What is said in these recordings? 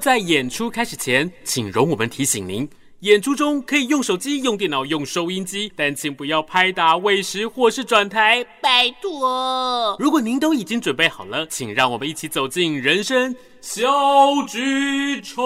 在演出开始前，请容我们提醒您。演出中可以用手机、用电脑、用收音机，但请不要拍打、喂食或是转台，拜托。如果您都已经准备好了，请让我们一起走进人生小剧场。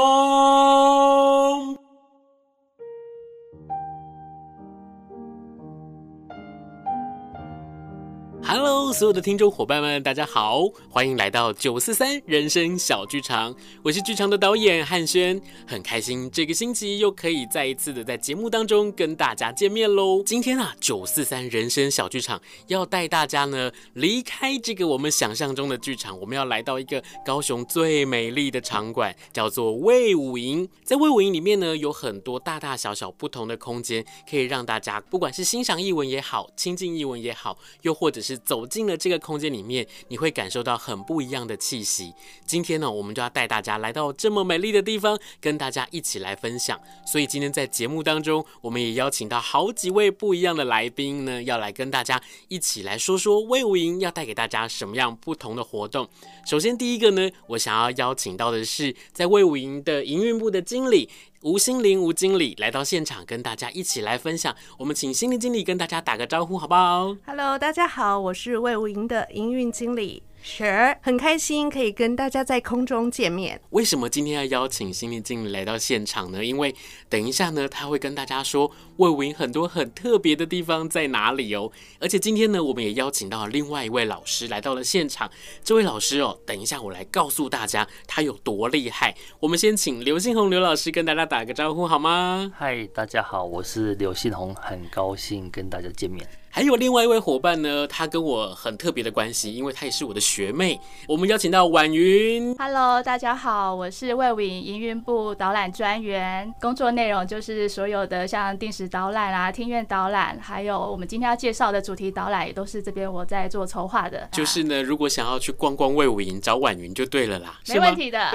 Hello，所有的听众伙伴们，大家好，欢迎来到九四三人生小剧场。我是剧场的导演汉轩，很开心这个星期又可以再一次的在节目当中跟大家见面喽。今天啊，九四三人生小剧场要带大家呢离开这个我们想象中的剧场，我们要来到一个高雄最美丽的场馆，叫做魏武营。在魏武营里面呢，有很多大大小小不同的空间，可以让大家不管是欣赏艺文也好，亲近艺文也好，又或者是走进了这个空间里面，你会感受到很不一样的气息。今天呢，我们就要带大家来到这么美丽的地方，跟大家一起来分享。所以今天在节目当中，我们也邀请到好几位不一样的来宾呢，要来跟大家一起来说说魏武营要带给大家什么样不同的活动。首先第一个呢，我想要邀请到的是在魏武营的营运部的经理。吴心灵吴经理来到现场，跟大家一起来分享。我们请心灵经理跟大家打个招呼，好不好？Hello，大家好，我是魏无营的营运经理。是很开心可以跟大家在空中见面。为什么今天要邀请心玲经理来到现场呢？因为等一下呢，他会跟大家说魏武营很多很特别的地方在哪里哦。而且今天呢，我们也邀请到了另外一位老师来到了现场。这位老师哦，等一下我来告诉大家他有多厉害。我们先请刘信宏刘老师跟大家打个招呼好吗？嗨，大家好，我是刘信宏，很高兴跟大家见面。还有另外一位伙伴呢，他跟我很特别的关系，因为他也是我的学妹。我们邀请到婉云。Hello，大家好，我是魏武营营运部导览专员，工作内容就是所有的像定时导览啊、听院导览，还有我们今天要介绍的主题导览，也都是这边我在做筹划的。就是呢，如果想要去逛逛魏武营，找婉云就对了啦。没问题的。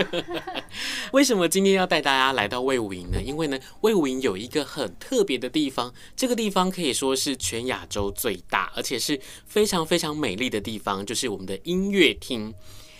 为什么今天要带大家来到魏武营呢？因为呢，魏武营有一个很特别的地方，这个地方可以说是全亚洲。最大，而且是非常非常美丽的地方，就是我们的音乐厅。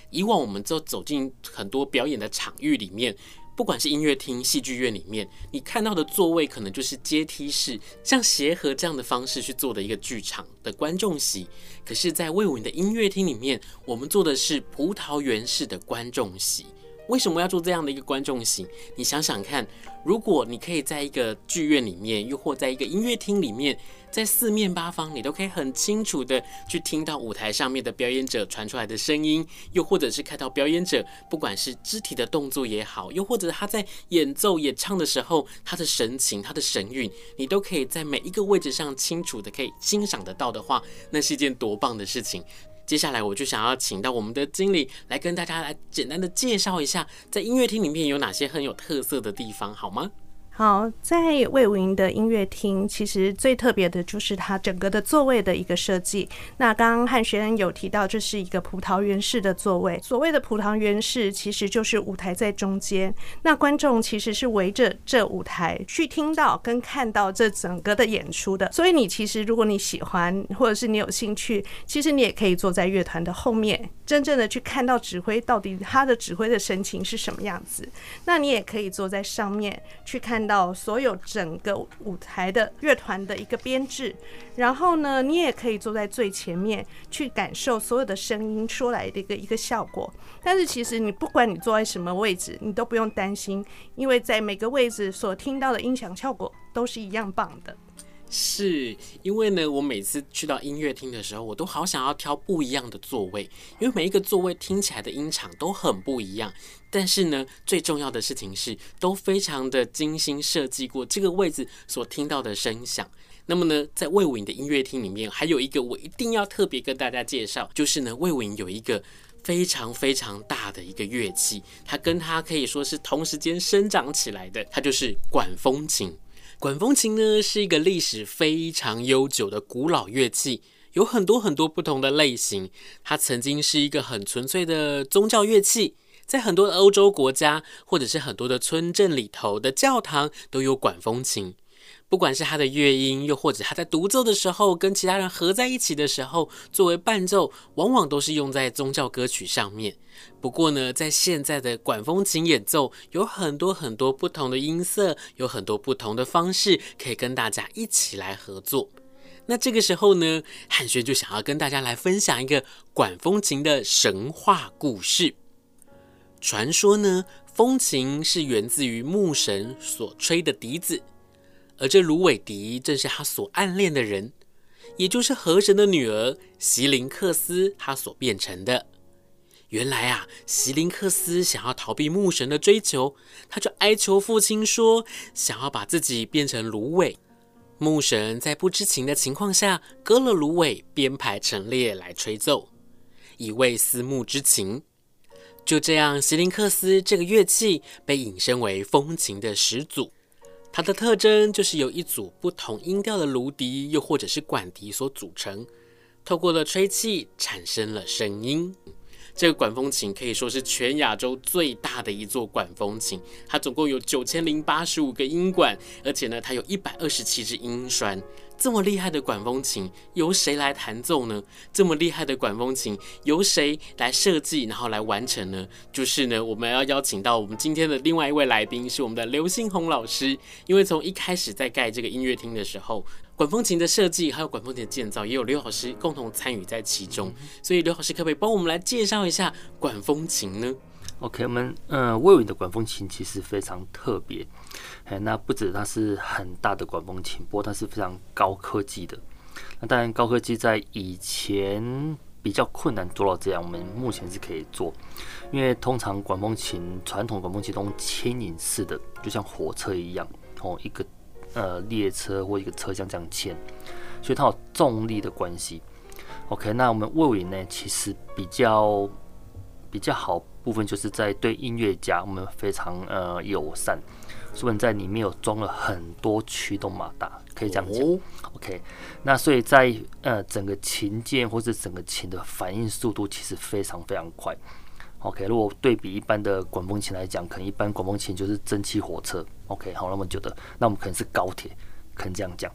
以往我们就走进很多表演的场域里面，不管是音乐厅、戏剧院里面，你看到的座位可能就是阶梯式，像协和这样的方式去做的一个剧场的观众席。可是，在魏武的音乐厅里面，我们做的是葡萄园式的观众席。为什么要做这样的一个观众席？你想想看，如果你可以在一个剧院里面，又或在一个音乐厅里面，在四面八方，你都可以很清楚的去听到舞台上面的表演者传出来的声音，又或者是看到表演者，不管是肢体的动作也好，又或者他在演奏演唱的时候，他的神情、他的神韵，你都可以在每一个位置上清楚的可以欣赏得到的话，那是一件多棒的事情。接下来我就想要请到我们的经理来跟大家来简单的介绍一下，在音乐厅里面有哪些很有特色的地方，好吗？好，在魏武营的音乐厅，其实最特别的就是它整个的座位的一个设计。那刚刚汉学有提到，这是一个葡萄园式的座位。所谓的葡萄园式，其实就是舞台在中间，那观众其实是围着这舞台去听到跟看到这整个的演出的。所以你其实如果你喜欢，或者是你有兴趣，其实你也可以坐在乐团的后面，真正的去看到指挥到底他的指挥的神情是什么样子。那你也可以坐在上面去看。到所有整个舞台的乐团的一个编制，然后呢，你也可以坐在最前面去感受所有的声音出来的一个一个效果。但是其实你不管你坐在什么位置，你都不用担心，因为在每个位置所听到的音响效果都是一样棒的。是因为呢，我每次去到音乐厅的时候，我都好想要挑不一样的座位，因为每一个座位听起来的音场都很不一样。但是呢，最重要的事情是，都非常的精心设计过这个位置所听到的声响。那么呢，在魏武营的音乐厅里面，还有一个我一定要特别跟大家介绍，就是呢，魏武营有一个非常非常大的一个乐器，它跟它可以说是同时间生长起来的，它就是管风琴。管风琴呢，是一个历史非常悠久的古老乐器。有很多很多不同的类型。它曾经是一个很纯粹的宗教乐器，在很多的欧洲国家，或者是很多的村镇里头的教堂都有管风琴。不管是他的乐音，又或者他在独奏的时候跟其他人合在一起的时候，作为伴奏，往往都是用在宗教歌曲上面。不过呢，在现在的管风琴演奏，有很多很多不同的音色，有很多不同的方式，可以跟大家一起来合作。那这个时候呢，汉轩就想要跟大家来分享一个管风琴的神话故事。传说呢，风琴是源自于牧神所吹的笛子。而这芦苇笛正是他所暗恋的人，也就是河神的女儿席琳克斯，他所变成的。原来啊，席琳克斯想要逃避牧神的追求，他就哀求父亲说，想要把自己变成芦苇。牧神在不知情的情况下割了芦苇，编排陈列来吹奏，以慰思慕之情。就这样，席琳克斯这个乐器被引申为风琴的始祖。它的特征就是由一组不同音调的芦笛，又或者是管笛所组成，透过了吹气产生了声音。这个管风琴可以说是全亚洲最大的一座管风琴，它总共有九千零八十五个音管，而且呢，它有一百二十七支音栓。这么厉害的管风琴由谁来弹奏呢？这么厉害的管风琴由谁来设计，然后来完成呢？就是呢，我们要邀请到我们今天的另外一位来宾，是我们的刘新红老师。因为从一开始在盖这个音乐厅的时候，管风琴的设计还有管风琴的建造，也有刘老师共同参与在其中。所以刘老师可不可以帮我们来介绍一下管风琴呢？OK，我们呃，魏伟的管风琴其实非常特别。哎，那不止它是很大的管风琴，不过它是非常高科技的。那当然，高科技在以前比较困难做到这样，我们目前是可以做。因为通常管风琴，传统管风琴都牵引式的，就像火车一样，哦，一个呃列车或一个车厢这样牵，所以它有重力的关系。OK，那我们魏武营呢，其实比较比较好部分就是在对音乐家，我们非常呃友善。所以在里面有装了很多驱动马达，可以这样讲。Oh. OK，那所以在呃整个琴键或者整个琴的反应速度其实非常非常快。OK，如果对比一般的管风琴来讲，可能一般管风琴就是蒸汽火车。OK，好那么久的，那我们可能是高铁，可能这样讲。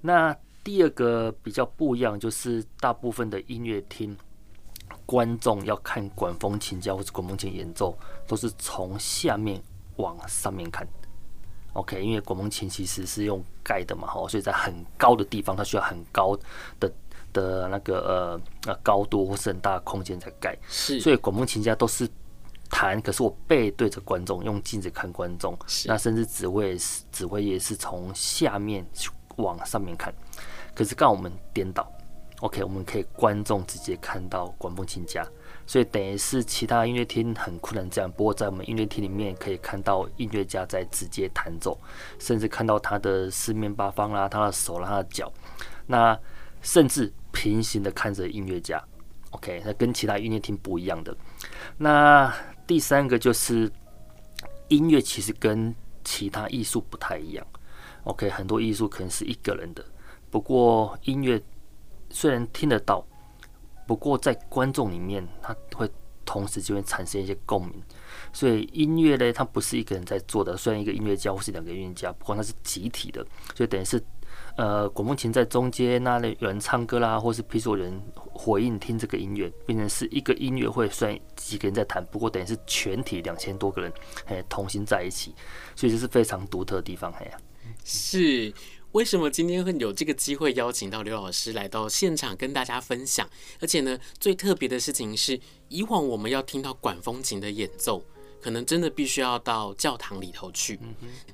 那第二个比较不一样，就是大部分的音乐厅观众要看管风琴家或者管风琴演奏，都是从下面往上面看。OK，因为管风琴其实是用盖的嘛，哈，所以在很高的地方，它需要很高的的那个呃呃高度或是很大的空间才盖。是，所以管风琴家都是弹，可是我背对着观众，用镜子看观众。是，那甚至指挥是指挥也是从下面往上面看。可是刚好我们颠倒，OK，我们可以观众直接看到管风琴家。所以等于是其他音乐厅很困难这样，不过在我们音乐厅里面可以看到音乐家在直接弹奏，甚至看到他的四面八方啦，他的手啦，他的脚，那甚至平行的看着音乐家。OK，那跟其他音乐厅不一样的。那第三个就是音乐其实跟其他艺术不太一样。OK，很多艺术可能是一个人的，不过音乐虽然听得到。不过在观众里面，他会同时就会产生一些共鸣，所以音乐呢，它不是一个人在做的，虽然一个音乐家或是两个音乐家，不过它是集体的，所以等于是，呃，管风琴在中间，那里有人唱歌啦，或是譬如说有人回应听这个音乐，变成是一个音乐会，虽然几个人在弹，不过等于是全体两千多个人，哎，同心在一起，所以这是非常独特的地方，哎呀，是。为什么今天会有这个机会邀请到刘老师来到现场跟大家分享？而且呢，最特别的事情是，以往我们要听到管风琴的演奏，可能真的必须要到教堂里头去。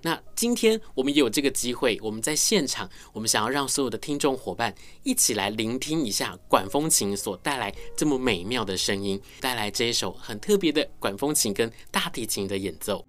那今天我们也有这个机会，我们在现场，我们想要让所有的听众伙伴一起来聆听一下管风琴所带来这么美妙的声音，带来这一首很特别的管风琴跟大提琴的演奏。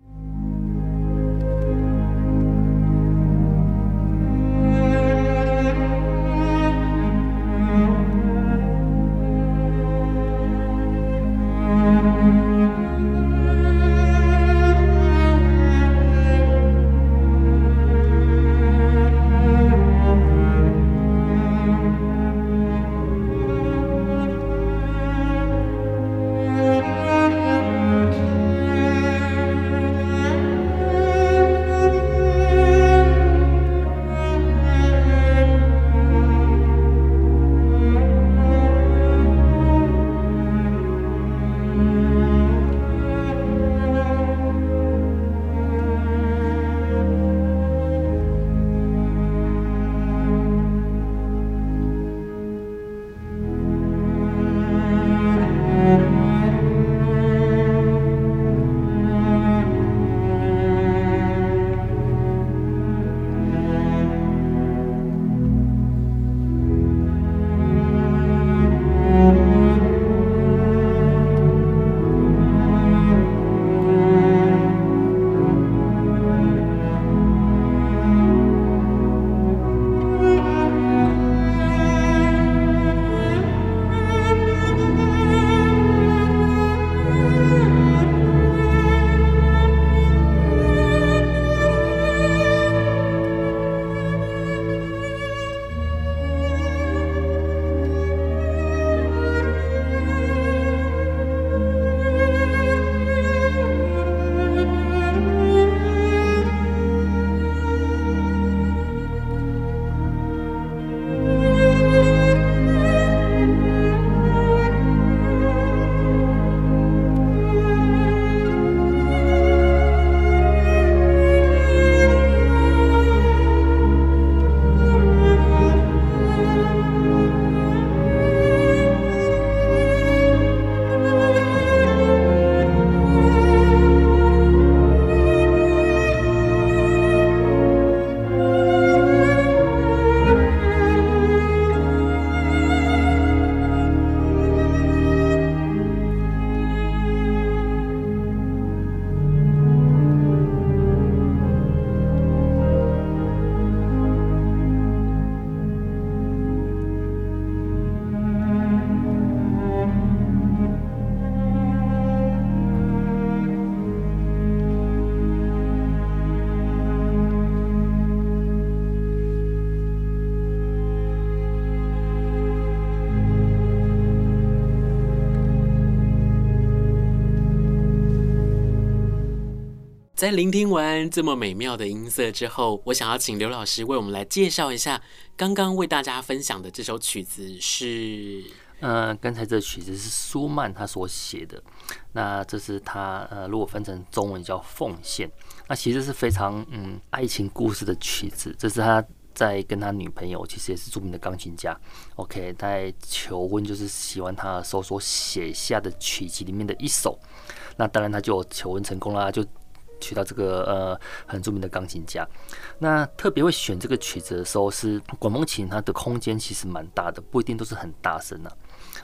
在聆听完这么美妙的音色之后，我想要请刘老师为我们来介绍一下刚刚为大家分享的这首曲子是。呃，刚才这曲子是舒曼他所写的，那这是他呃，如果分成中文叫《奉献》，那其实是非常嗯爱情故事的曲子。这是他在跟他女朋友，其实也是著名的钢琴家，OK，在求婚就是喜欢他的时候所写下的曲集里面的一首。那当然他就求婚成功了，就娶到这个呃很著名的钢琴家。那特别会选这个曲子的时候，是管风琴它的空间其实蛮大的，不一定都是很大声呢啊。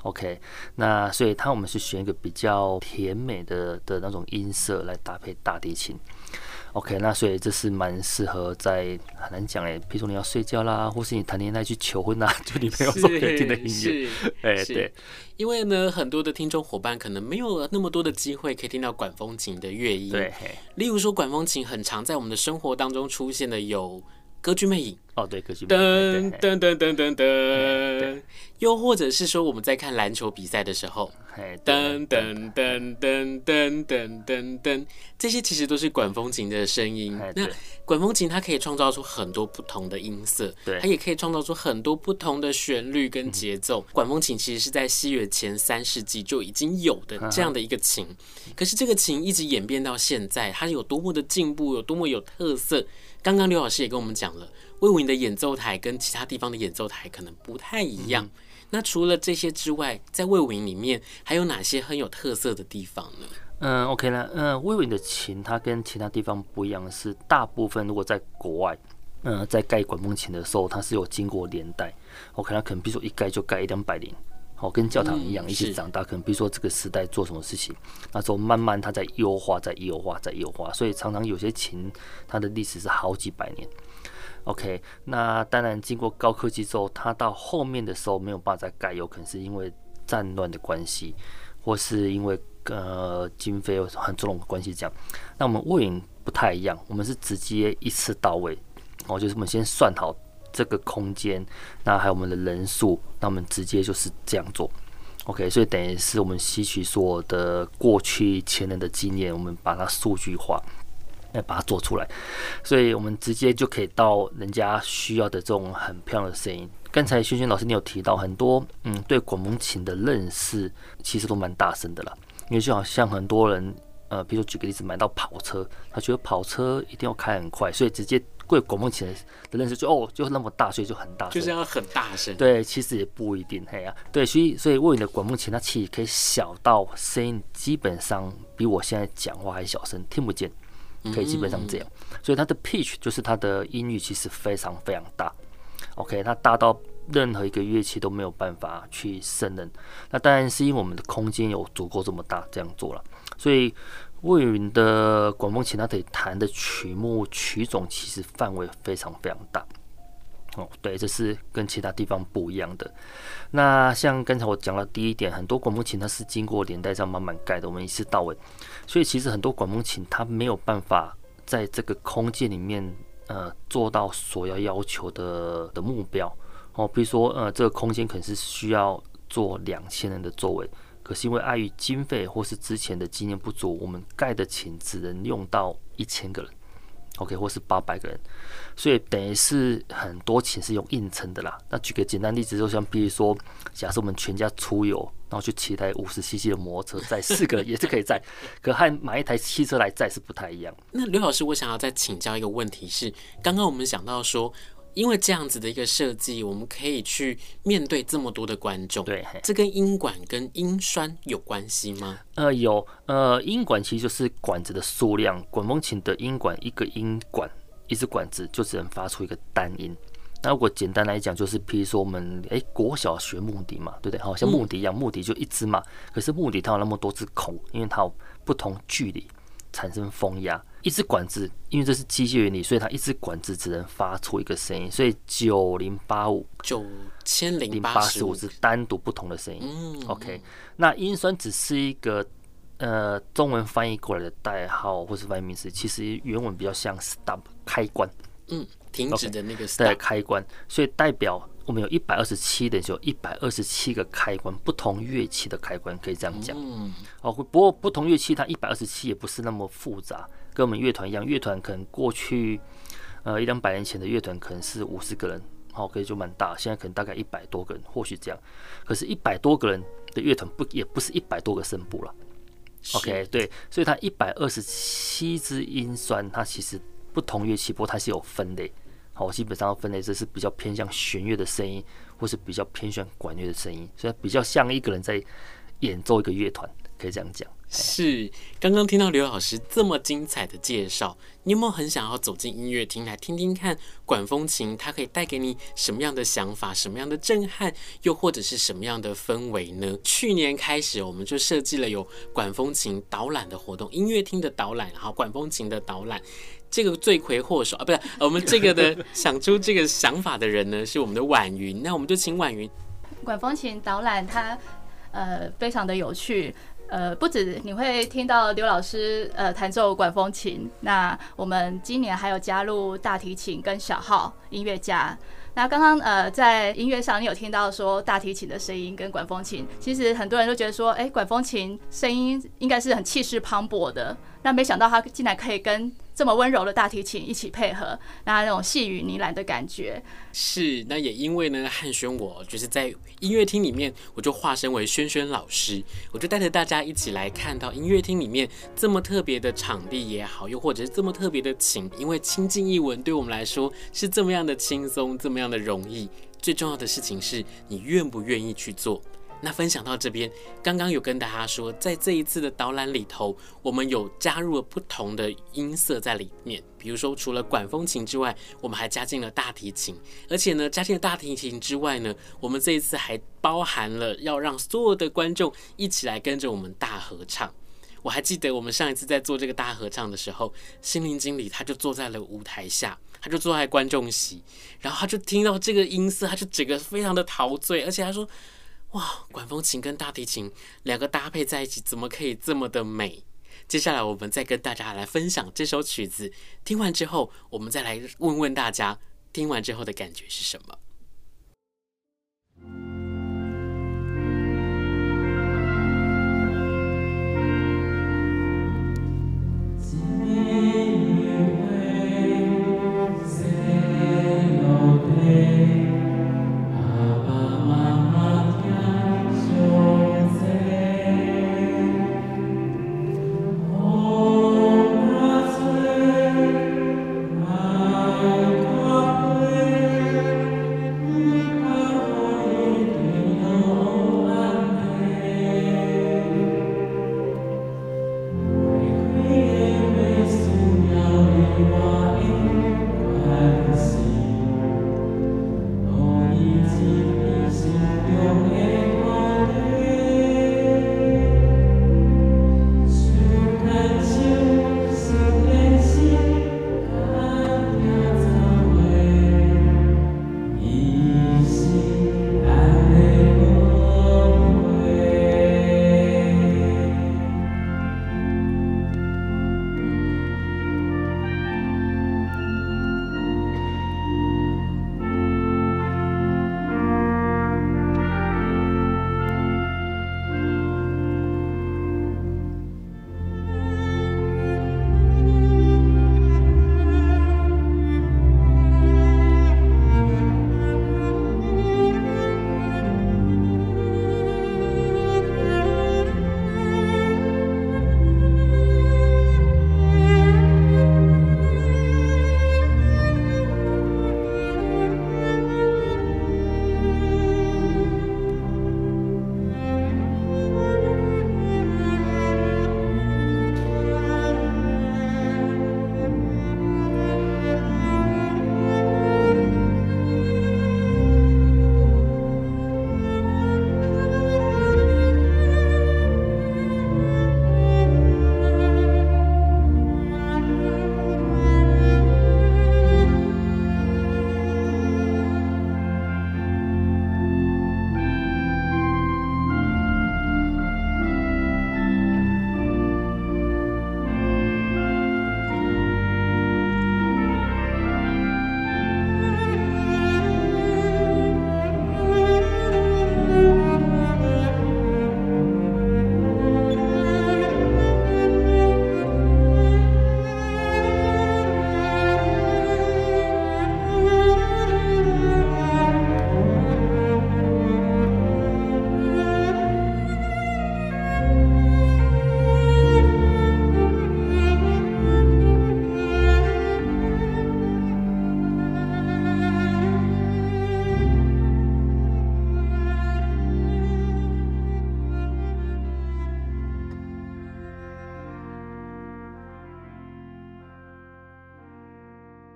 OK，那所以它我们是选一个比较甜美的的那种音色来搭配大提琴。OK，那所以这是蛮适合在很难讲诶，比如说你要睡觉啦，或是你谈恋爱去求婚呐，就你朋友所可以听的音乐。哎，对，因为呢，很多的听众伙伴可能没有那么多的机会可以听到管风琴的乐音。对，例如说管风琴很常在我们的生活当中出现的有。歌剧魅影。哦，对，歌剧魅影，噔噔噔噔噔噔，又或者是说我们在看篮球比赛的时候，噔噔噔噔噔噔噔噔，这些其实都是管风琴的声音。那管风琴它可以创造出很多不同的音色，对，它也可以创造出很多不同的旋律跟节奏。管风琴其实是在西元前三世纪就已经有的这样的一个琴，可是这个琴一直演变到现在，它有多么的进步，有多么有特色。刚刚刘老师也跟我们讲了，魏武营的演奏台跟其他地方的演奏台可能不太一样。嗯、那除了这些之外，在魏武营里面还有哪些很有特色的地方呢？嗯，OK 了，嗯，魏武营的琴它跟其他地方不一样的，是大部分如果在国外，嗯，在盖管风琴的时候，它是有经过年代。OK，它可能比如说一盖就盖一两百年。哦，跟教堂一样，一起长大。可能比如说这个时代做什么事情，那时候慢慢它在优化，在优化，在优化。所以常常有些琴，它的历史是好几百年。OK，那当然经过高科技之后，它到后面的时候没有办法再盖，有可能是因为战乱的关系，或是因为呃经费有很重的关系这样。那我们卫武营不太一样，我们是直接一次到位。哦，就是我们先算好。这个空间，那还有我们的人数，那我们直接就是这样做，OK，所以等于是我们吸取所有的过去前人的经验，我们把它数据化，来把它做出来，所以我们直接就可以到人家需要的这种很漂亮的声音。刚才轩轩老师你有提到很多，嗯，对管风琴的认识其实都蛮大声的啦，因为就好像很多人，呃，比如说举个例子，买到跑车，他觉得跑车一定要开很快，所以直接。对管风琴的认识就哦，就那么大，所以就很大声，就是要很大声。对，其实也不一定，嘿呀、啊，对，所以所以卫武营的管风琴，它其实可以小到声音基本上比我现在讲话还小声，听不见，可以基本上这样。所以它的 pitch 就是它的音域其实非常非常大。OK，它大到任何一个乐器都没有办法去胜任。那当然是因为我们的空间有足够这么大，这样做了，所以。魏云的管风琴，它可以弹的曲目曲种其实范围非常非常大。哦，对，这是跟其他地方不一样的。那像刚才我讲的第一点，很多管风琴它是经过年代这样慢慢盖的，我们一次到位。所以其实很多管风琴它没有办法在这个空间里面呃做到所要要求的的目标。哦，比如说呃这个空间可能是需要做两千人的座位。可是因为碍于经费或是之前的经验不足，我们盖的琴只能用到一千个人，OK，或是八百个人，所以等于是很多琴是用硬撑的啦。那举个简单例子，就像比如说，假设我们全家出游，然后去骑台五十 CC 的摩托车，载四个人也是可以载，可和买一台汽车来载是不太一样。那刘老师，我想要再请教一个问题是，刚刚我们讲到说。因为这样子的一个设计，我们可以去面对这么多的观众。对，这跟音管跟音栓有关系吗？呃，有。呃，音管其实就是管子的数量。管风琴的音管，一个音管，一支管子就只能发出一个单音。那如果简单来讲，就是譬如说我们诶国小学木笛嘛，对不对？好像木笛一样，木笛就一支嘛。可是木笛它有那么多只孔，因为它有不同距离产生风压。一支管子，因为这是机械原理，所以它一支管子只能发出一个声音，所以九零八五九千零八十五是单独不同的声音。嗯，OK，那音栓只是一个呃中文翻译过来的代号或是翻译名词，其实原文比较像 stop 开关，嗯，停止的那个 stop、okay, 开关，所以代表。我们有一百二十七的，就一百二十七个开关，不同乐器的开关可以这样讲。嗯哦，不过不同乐器它一百二十七也不是那么复杂，跟我们乐团一样，乐团可能过去呃一两百年前的乐团可能是五十个人，好，可以就蛮大，现在可能大概一百多个人，或许这样。可是，一百多个人的乐团不也不是一百多个声部了？OK，对，所以它一百二十七支音酸，它其实不同乐器，不过它是有分类。好，基本上分类这是比较偏向弦乐的声音，或是比较偏向管乐的声音，所以比较像一个人在演奏一个乐团，可以这样讲。是，刚刚听到刘老师这么精彩的介绍，你有没有很想要走进音乐厅来听听看管风琴，它可以带给你什么样的想法、什么样的震撼，又或者是什么样的氛围呢？去年开始，我们就设计了有管风琴导览的活动，音乐厅的导览，然后管风琴的导览。这个罪魁祸首啊，不是我们这个的想出这个想法的人呢，是我们的婉云。那我们就请婉云。管风琴导览，它呃非常的有趣。呃，不止你会听到刘老师呃弹奏管风琴，那我们今年还有加入大提琴跟小号音乐家。那刚刚呃在音乐上，你有听到说大提琴的声音跟管风琴，其实很多人都觉得说，哎，管风琴声音应该是很气势磅礴的，那没想到它竟然可以跟这么温柔的大提琴一起配合，那那种细雨呢喃的感觉是。那也因为呢，汉轩我就是在音乐厅里面，我就化身为轩轩老师，我就带着大家一起来看到音乐厅里面这么特别的场地也好，又或者是这么特别的琴，因为亲近一文对我们来说是这么样的轻松，这么样的容易。最重要的事情是你愿不愿意去做。那分享到这边，刚刚有跟大家说，在这一次的导览里头，我们有加入了不同的音色在里面。比如说，除了管风琴之外，我们还加进了大提琴。而且呢，加进了大提琴之外呢，我们这一次还包含了要让所有的观众一起来跟着我们大合唱。我还记得我们上一次在做这个大合唱的时候，心灵经理他就坐在了舞台下，他就坐在观众席，然后他就听到这个音色，他就整个非常的陶醉，而且他说。哇，管风琴跟大提琴两个搭配在一起，怎么可以这么的美？接下来我们再跟大家来分享这首曲子，听完之后，我们再来问问大家，听完之后的感觉是什么？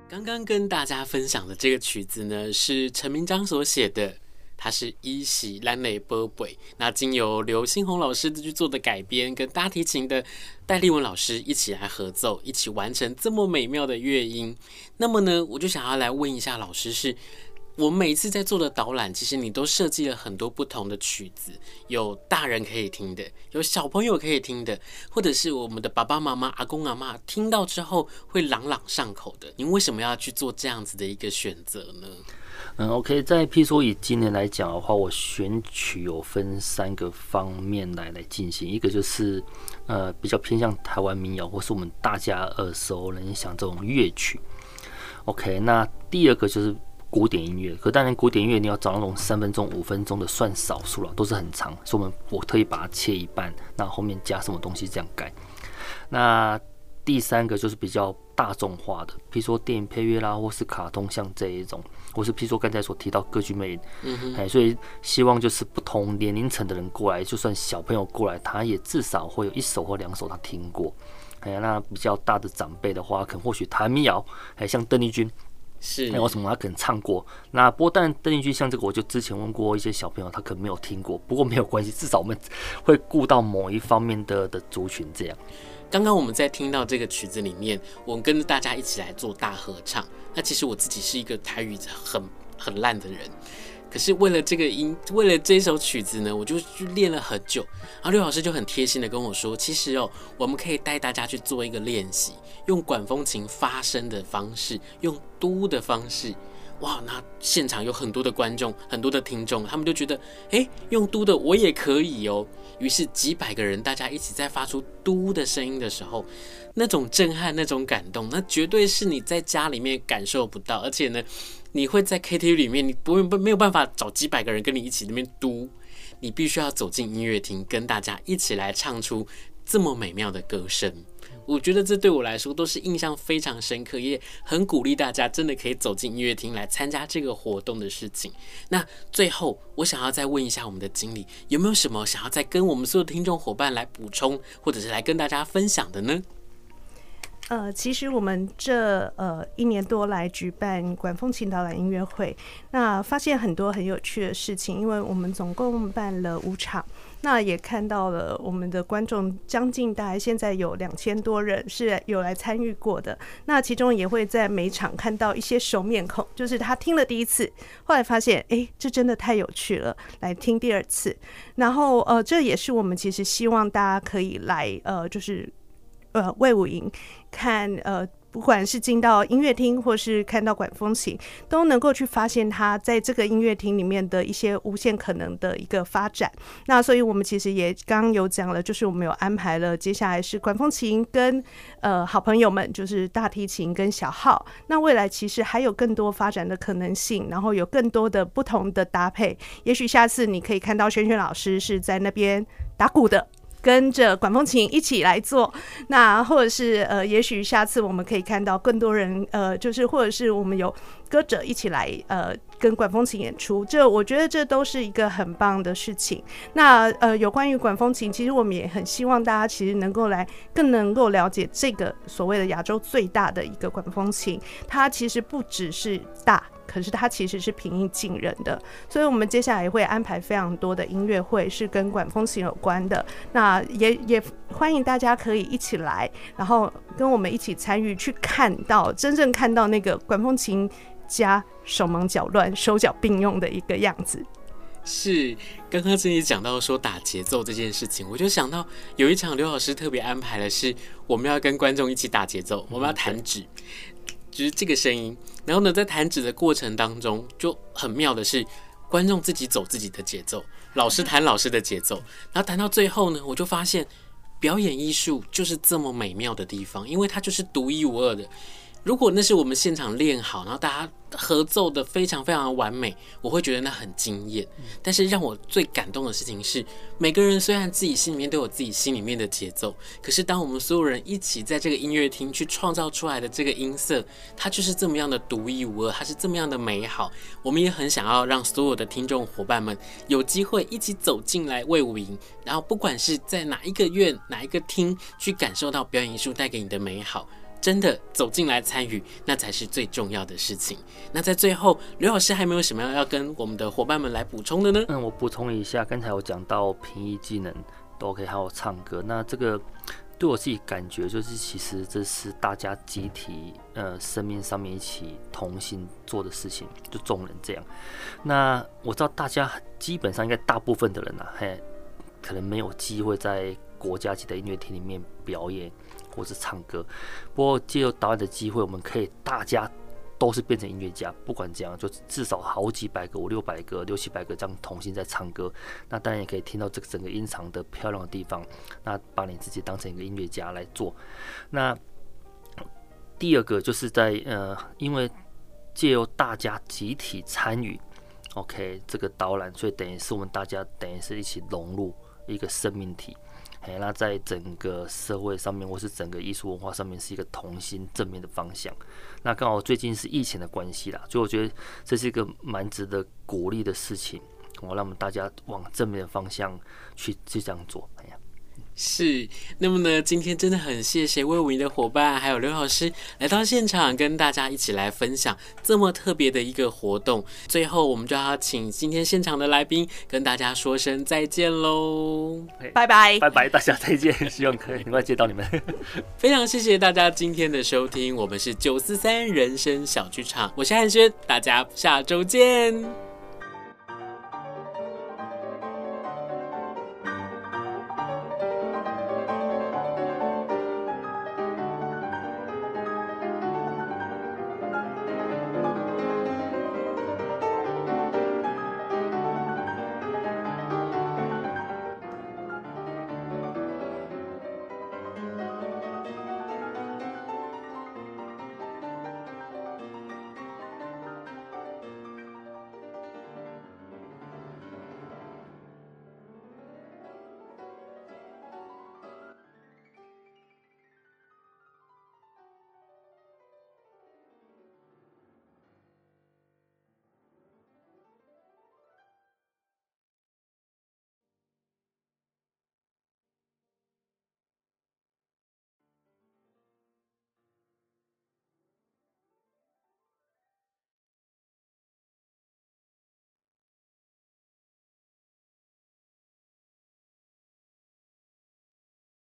刚刚跟大家分享的这个曲子呢，是陈明章所写的，它是一喜兰内波贝，那经由刘新红老师去做的改编，跟大提琴的戴丽文老师一起来合奏，一起完成这么美妙的乐音。那么呢，我就想要来问一下老师是。我每次在做的导览，其实你都设计了很多不同的曲子，有大人可以听的，有小朋友可以听的，或者是我们的爸爸妈妈、阿公阿嬷听到之后会朗朗上口的。您为什么要去做这样子的一个选择呢？嗯，OK，在譬如说以今年来讲的话，我选曲有分三个方面来来进行，一个就是呃比较偏向台湾民谣，或是我们大家耳熟能详这种乐曲。OK，那第二个就是。古典音乐，可当然古典音乐你要找那种三分钟、五分钟的算少数了，都是很长，所以我们我特意把它切一半，那后面加什么东西这样改。那第三个就是比较大众化的，比如说电影配乐啦，或是卡通像这一种，或是譬如说刚才所提到歌剧魅影，嗯哼，哎，所以希望就是不同年龄层的人过来，就算小朋友过来，他也至少会有一首或两首他听过。哎，那比较大的长辈的话，可能或许台民谣，哎，像邓丽君。是，那有什么他可能唱过？那不过但邓丽君像这个，我就之前问过一些小朋友，他可能没有听过。不过没有关系，至少我们会顾到某一方面的的族群这样。刚刚我们在听到这个曲子里面，我们跟着大家一起来做大合唱。那其实我自己是一个台语很很烂的人。可是为了这个音，为了这首曲子呢，我就去练了很久。然后刘老师就很贴心的跟我说，其实哦，我们可以带大家去做一个练习，用管风琴发声的方式，用嘟的方式。哇，那现场有很多的观众，很多的听众，他们就觉得，诶，用嘟的我也可以哦。于是几百个人，大家一起在发出嘟的声音的时候，那种震撼，那种感动，那绝对是你在家里面感受不到，而且呢。你会在 KTV 里面，你不会不没有办法找几百个人跟你一起那边嘟，你必须要走进音乐厅，跟大家一起来唱出这么美妙的歌声。我觉得这对我来说都是印象非常深刻，也很鼓励大家真的可以走进音乐厅来参加这个活动的事情。那最后，我想要再问一下我们的经理，有没有什么想要再跟我们所有的听众伙伴来补充，或者是来跟大家分享的呢？呃，其实我们这呃一年多来举办管风琴导览音乐会，那发现很多很有趣的事情。因为我们总共办了五场，那也看到了我们的观众将近大概现在有两千多人是有来参与过的。那其中也会在每场看到一些熟面孔，就是他听了第一次，后来发现哎，这真的太有趣了，来听第二次。然后呃，这也是我们其实希望大家可以来呃，就是。呃，魏武营看呃，不管是进到音乐厅，或是看到管风琴，都能够去发现它在这个音乐厅里面的一些无限可能的一个发展。那所以我们其实也刚刚有讲了，就是我们有安排了，接下来是管风琴跟呃好朋友们，就是大提琴跟小号。那未来其实还有更多发展的可能性，然后有更多的不同的搭配。也许下次你可以看到轩轩老师是在那边打鼓的。跟着管风琴一起来做，那或者是呃，也许下次我们可以看到更多人，呃，就是或者是我们有歌者一起来，呃，跟管风琴演出，这我觉得这都是一个很棒的事情。那呃，有关于管风琴，其实我们也很希望大家其实能够来更能够了解这个所谓的亚洲最大的一个管风琴，它其实不只是大。可是它其实是平易近人的，所以我们接下来也会安排非常多的音乐会，是跟管风琴有关的。那也也欢迎大家可以一起来，然后跟我们一起参与，去看到真正看到那个管风琴家手忙脚乱、手脚并用的一个样子。是，刚刚这里讲到说打节奏这件事情，我就想到有一场刘老师特别安排的是，我们要跟观众一起打节奏，我们要弹指。就是这个声音，然后呢，在弹指的过程当中，就很妙的是，观众自己走自己的节奏，老师弹老师的节奏，然后弹到最后呢，我就发现，表演艺术就是这么美妙的地方，因为它就是独一无二的。如果那是我们现场练好，然后大家合奏的非常非常完美，我会觉得那很惊艳。但是让我最感动的事情是，每个人虽然自己心里面都有自己心里面的节奏，可是当我们所有人一起在这个音乐厅去创造出来的这个音色，它就是这么样的独一无二，它是这么样的美好。我们也很想要让所有的听众伙伴们有机会一起走进来魏武营，然后不管是在哪一个院、哪一个厅，去感受到表演艺术带给你的美好。真的走进来参与，那才是最重要的事情。那在最后，刘老师还没有什么要跟我们的伙伴们来补充的呢？嗯，我补充一下，刚才我讲到评议技能都可以，还有唱歌。那这个对我自己感觉就是，其实这是大家集体呃生命上面一起同心做的事情，就众人这样。那我知道大家基本上应该大部分的人啊，嘿，可能没有机会在国家级的音乐厅里面表演。或是唱歌，不过借由导览的机会，我们可以大家都是变成音乐家，不管怎样，就至少好几百个、五六百个、六七百个这样同心在唱歌。那当然也可以听到这个整个音场的漂亮的地方。那把你自己当成一个音乐家来做。那第二个就是在呃，因为借由大家集体参与，OK，这个导览，所以等于是我们大家等于是一起融入一个生命体。哎，那在整个社会上面，或是整个艺术文化上面，是一个同心正面的方向。那刚好最近是疫情的关系啦，所以我觉得这是一个蛮值得鼓励的事情。我让我们大家往正面的方向去去这样做。是，那么呢，今天真的很谢谢魏武营的伙伴，还有刘老师来到现场，跟大家一起来分享这么特别的一个活动。最后，我们就要请今天现场的来宾跟大家说声再见喽，拜拜，拜拜，大家再见，希望可以很快见到你们。非常谢谢大家今天的收听，我们是九四三人生小剧场，我是汉轩，大家下周见。